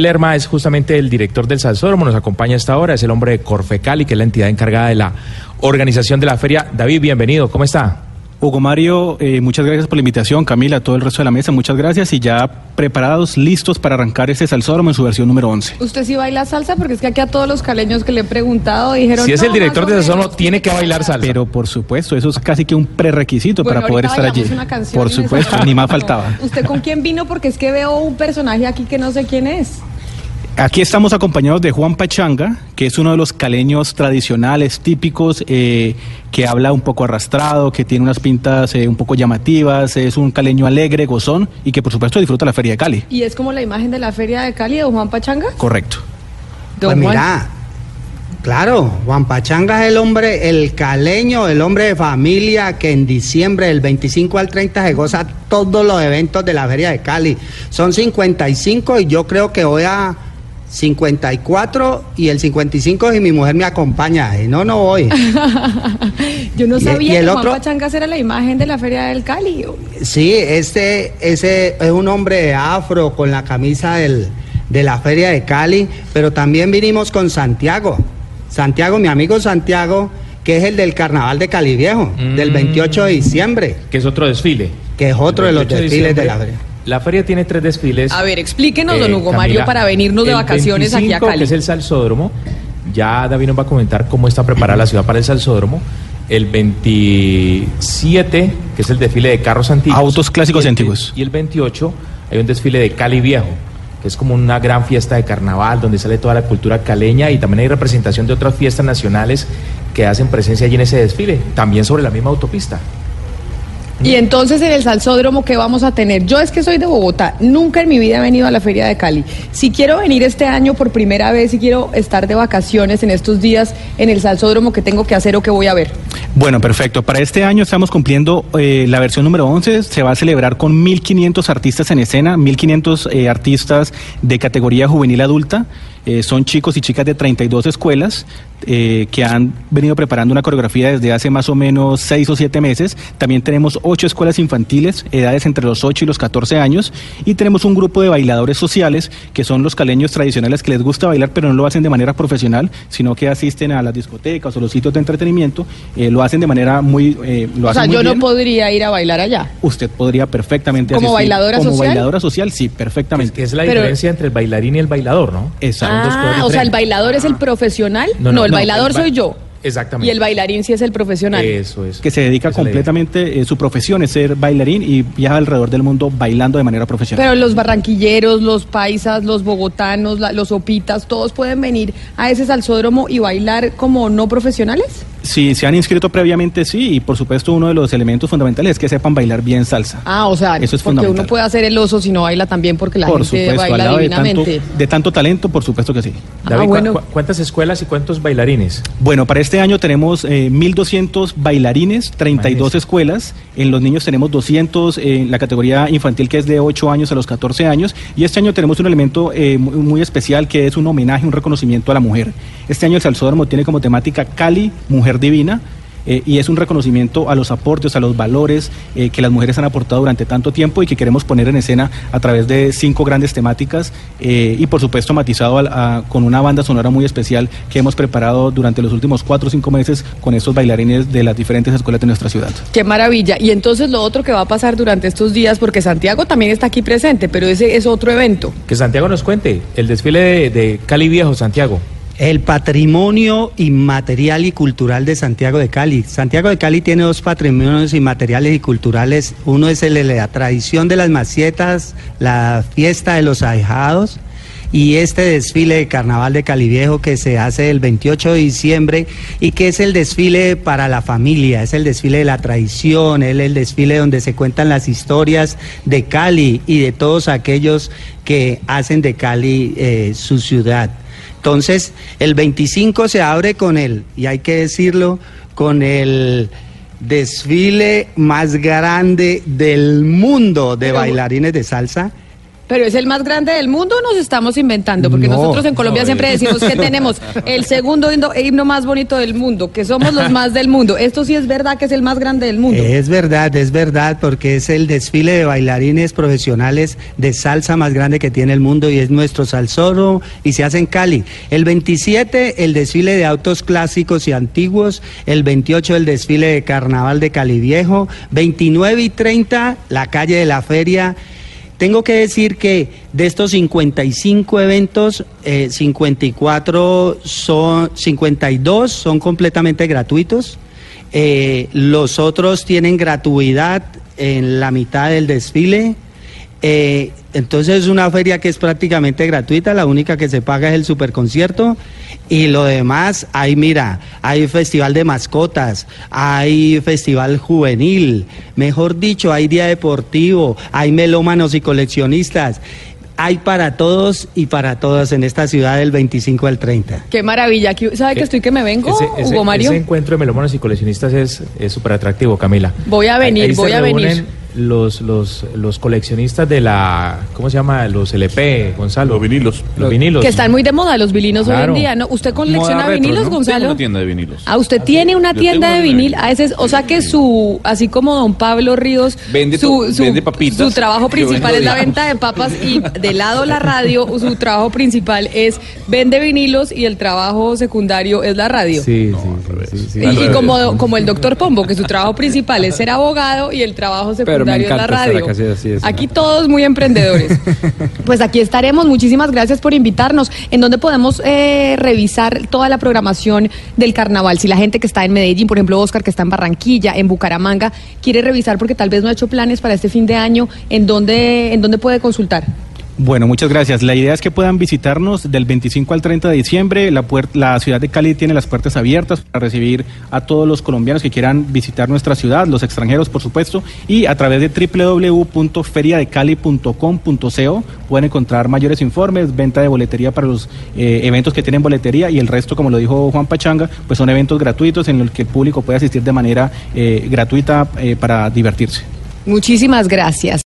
Lerma es justamente el director del Salsódromo, nos acompaña a esta hora, es el hombre de Corfecali, que es la entidad encargada de la organización de la feria. David, bienvenido, ¿cómo está? Hugo Mario, eh, muchas gracias por la invitación, Camila, todo el resto de la mesa, muchas gracias y ya preparados, listos para arrancar este salsódromo en su versión número 11. ¿Usted sí baila salsa? Porque es que aquí a todos los caleños que le he preguntado dijeron... Si es "No, el director o Salsódromo, menos". tiene que bailar salsa. Pero por supuesto, eso es casi que un prerequisito Bueno, para poder estar allí. una canción Por supuesto, ni más faltaba. ¿Usted con quién vino? Porque es que veo un personaje aquí que no sé quién es. Aquí estamos acompañados de Juan Pachanga, que es uno de los caleños tradicionales, típicos, eh, que habla un poco arrastrado, que tiene unas pintas eh, un poco llamativas, es un caleño alegre, gozón y que por supuesto disfruta la Feria de Cali. Y es como la imagen de la feria de Cali de Juan Pachanga. Correcto. Don Pues Juan. mira, claro, Juan Pachanga es el hombre, el caleño, el hombre de familia que en diciembre del 25 al 30 se goza todos los eventos de la Feria de Cali. Son 55 y yo creo que voy a 54 y el 55 si mi mujer me acompaña. Si no, no voy. Yo no Y- sabía y el que otro- Juan era la imagen de la feria del Cali. Sí, este, ese es un hombre de afro con la camisa del- de la Feria de Cali, pero también vinimos con Santiago. Santiago, mi amigo Santiago, que es el del Carnaval de Cali Viejo, del Mm. 28 de diciembre, Que es otro desfile. que es otro de los 28 desfiles de la diciembre. feria. La feria tiene tres desfiles. A ver, explíquenos, Eh, don Hugo Mario, para venirnos de vacaciones aquí a 25, Cali. que es el Salsódromo. Ya David nos va a comentar cómo está preparada la ciudad para el Salsódromo. El 27, que es el desfile de carros antiguos. Autos clásicos Y y el- antiguos. Y el 28 hay un desfile de Cali Viejo, que es como una gran fiesta de carnaval donde sale toda la cultura caleña y también hay representación de otras fiestas nacionales que hacen presencia allí en ese desfile, también sobre la misma autopista. Y entonces en el salsódromo, ¿qué vamos a tener? Yo es que soy de Bogotá, nunca en mi vida he venido a la Feria de Cali. Si quiero venir este año por primera vez y quiero estar de vacaciones en estos días en el salsódromo, ¿qué tengo que hacer o qué voy a ver? Bueno, perfecto. Para este año estamos cumpliendo eh, la versión número 11. Se va a celebrar con 1.500 artistas en escena, 1.500 eh, artistas de categoría juvenil adulta. Eh, son chicos y chicas de 32 escuelas eh, que han venido preparando una coreografía desde hace más o menos 6 o 7 meses. También tenemos 8 escuelas infantiles, edades entre los 8 y los 14 años. Y tenemos un grupo de bailadores sociales, que son los caleños tradicionales que les gusta bailar, pero no lo hacen de manera profesional, sino que asisten a las discotecas o los sitios de entretenimiento. eh, lo hacen de manera muy... eh, lo o hacen sea, muy yo no podría ir a bailar allá. Usted podría perfectamente ¿Como asistir. bailadora Como social? bailadora social, sí, Que perfectamente. es la Pero- diferencia entre el bailarín y el bailador, ¿no? Exacto. Ah, o sea, el bailador es el profesional. No, No, no, el no, bailador el ba- soy yo. Exactamente. Y el bailarín sí es el profesional. Eso es. que se dedica Esa completamente, eh, su profesión es ser bailarín y viaja alrededor del mundo bailando de manera profesional. Pero los barranquilleros, los paisas, los bogotanos, la- los opitas, todos pueden venir a ese salsódromo y bailar como no profesionales. Si se han inscrito previamente, sí, y por supuesto uno de los elementos fundamentales es que sepan bailar bien salsa. Ah, o sea, Eso es porque fundamental. uno puede hacer el oso si no baila también porque la por gente supuesto, baila lado de tanto, divinamente. de tanto talento, por supuesto que sí. Ah, David, ¿cu- bueno. cu- ¿cuántas escuelas y cuántos bailarines? Bueno, para este año tenemos eh, 1.200 bailarines, 32 Imagínese. escuelas. En los niños tenemos 200 en la categoría infantil que es de 8 años a los 14 años. Y este año tenemos un elemento eh, muy, muy especial que es un homenaje, un reconocimiento a la mujer. Este año el Salsódromo tiene como temática Cali, Mujer Divina. eh, y es un reconocimiento a los aportes, a los valores eh, que las mujeres han aportado durante tanto tiempo y que queremos poner en escena a través de cinco grandes temáticas eh, y por supuesto matizado a- con una banda sonora muy especial que hemos preparado durante los últimos cuatro o cinco meses con estos bailarines de las diferentes escuelas de nuestra ciudad. Qué maravilla. Y entonces lo otro que va a pasar durante estos días, porque Santiago también está aquí presente, pero ese es otro evento. Que Santiago nos cuente el desfile de, de Cali Viejo, Santiago. El patrimonio inmaterial y cultural de Santiago de Cali. Santiago de Cali tiene dos patrimonios inmateriales y culturales. Uno es el de la tradición de las macietas, la fiesta de los ahijados y este desfile de carnaval de Cali Viejo que se hace el 28 de diciembre y que es el desfile para la familia, es el desfile de la tradición, es el desfile donde se cuentan las historias de Cali y de todos aquellos que hacen de Cali eh, su ciudad. Entonces, el 25 se abre con el, y hay que decirlo, con el desfile más grande del mundo de bailarines de salsa. Pero es el más grande del mundo o nos estamos inventando? Porque No, nosotros en Colombia no, siempre eh. decimos que tenemos el segundo himno, himno más bonito del mundo, que somos los más del mundo. Esto sí es verdad que es el más grande del mundo. Es verdad, es verdad, porque es el desfile de bailarines profesionales de salsa más grande que tiene el mundo y es nuestro salsoro y se hace en Cali. El 27 el desfile de autos clásicos y antiguos, el 28 el desfile de carnaval de Cali Viejo, 29 y 30 la calle de la feria. Tengo que decir que de estos 55 eventos, eh, 54 son, 52 son completamente gratuitos. Eh, los otros tienen gratuidad en la mitad del desfile. Eh, entonces es una feria que es prácticamente gratuita, la única que se paga es el superconcierto y lo demás, hay mira, hay festival de mascotas, hay festival juvenil, mejor dicho, hay día deportivo, hay melómanos y coleccionistas. Hay para todos y para todas en esta ciudad del 25 al 30. Qué maravilla. ¿Sabe que estoy que me vengo, Ese, ese- Hugo Mario? ese encuentro de melómanos y coleccionistas es súper atractivo, Camila. Voy a venir, Ahí- ahí se voy a venir. Los, los, los coleccionistas de la, ¿cómo se llama? Los LP, Gonzalo. Los vinilos. Los vinilos. Que están muy de moda los vinilos hoy en día, ¿no? ¿Usted colecciona retro, vinilos, ¿no? Gonzalo? Tengo una tienda de vinilos. Ah, usted tiene una Yo tienda de una vinil. tienda Ah, ese es- o sea que su, así como don Pablo Ríos, Vende su, su, vende papitas. su trabajo principal vendo es la venta de papas y de lado la radio, su trabajo principal es vende vinilos y el trabajo secundario es la radio. Sí, No, sí, al sí, revés. sí, sí. Y, Al y revés. como, como el doctor Pombo, que su trabajo principal es ser abogado y el trabajo secundario es la encanta radio. así es. Aquí todos muy emprendedores. Pues aquí estaremos. Muchísimas gracias por invitarnos. ¿En dónde podemos eh, revisar toda la programación del carnaval? Si la gente que está en Medellín, por ejemplo, Oscar, que está en Barranquilla, en Bucaramanga, quiere revisar porque tal vez no ha hecho planes para este fin de año, ¿en dónde, en dónde puede consultar? Bueno, muchas gracias. La idea es que puedan visitarnos del 25 al 30 de diciembre. La, la ciudad de Cali tiene las puertas abiertas para recibir a todos los colombianos que quieran visitar nuestra ciudad, los extranjeros, por supuesto, y a través de www.feriadecali.com.co pueden encontrar mayores informes, venta de boletería para los eh, eventos que tienen boletería y el resto, como lo dijo Juan Pachanga, pues son eventos gratuitos en los que el público puede asistir de manera eh, gratuita eh, para divertirse. Muchísimas gracias.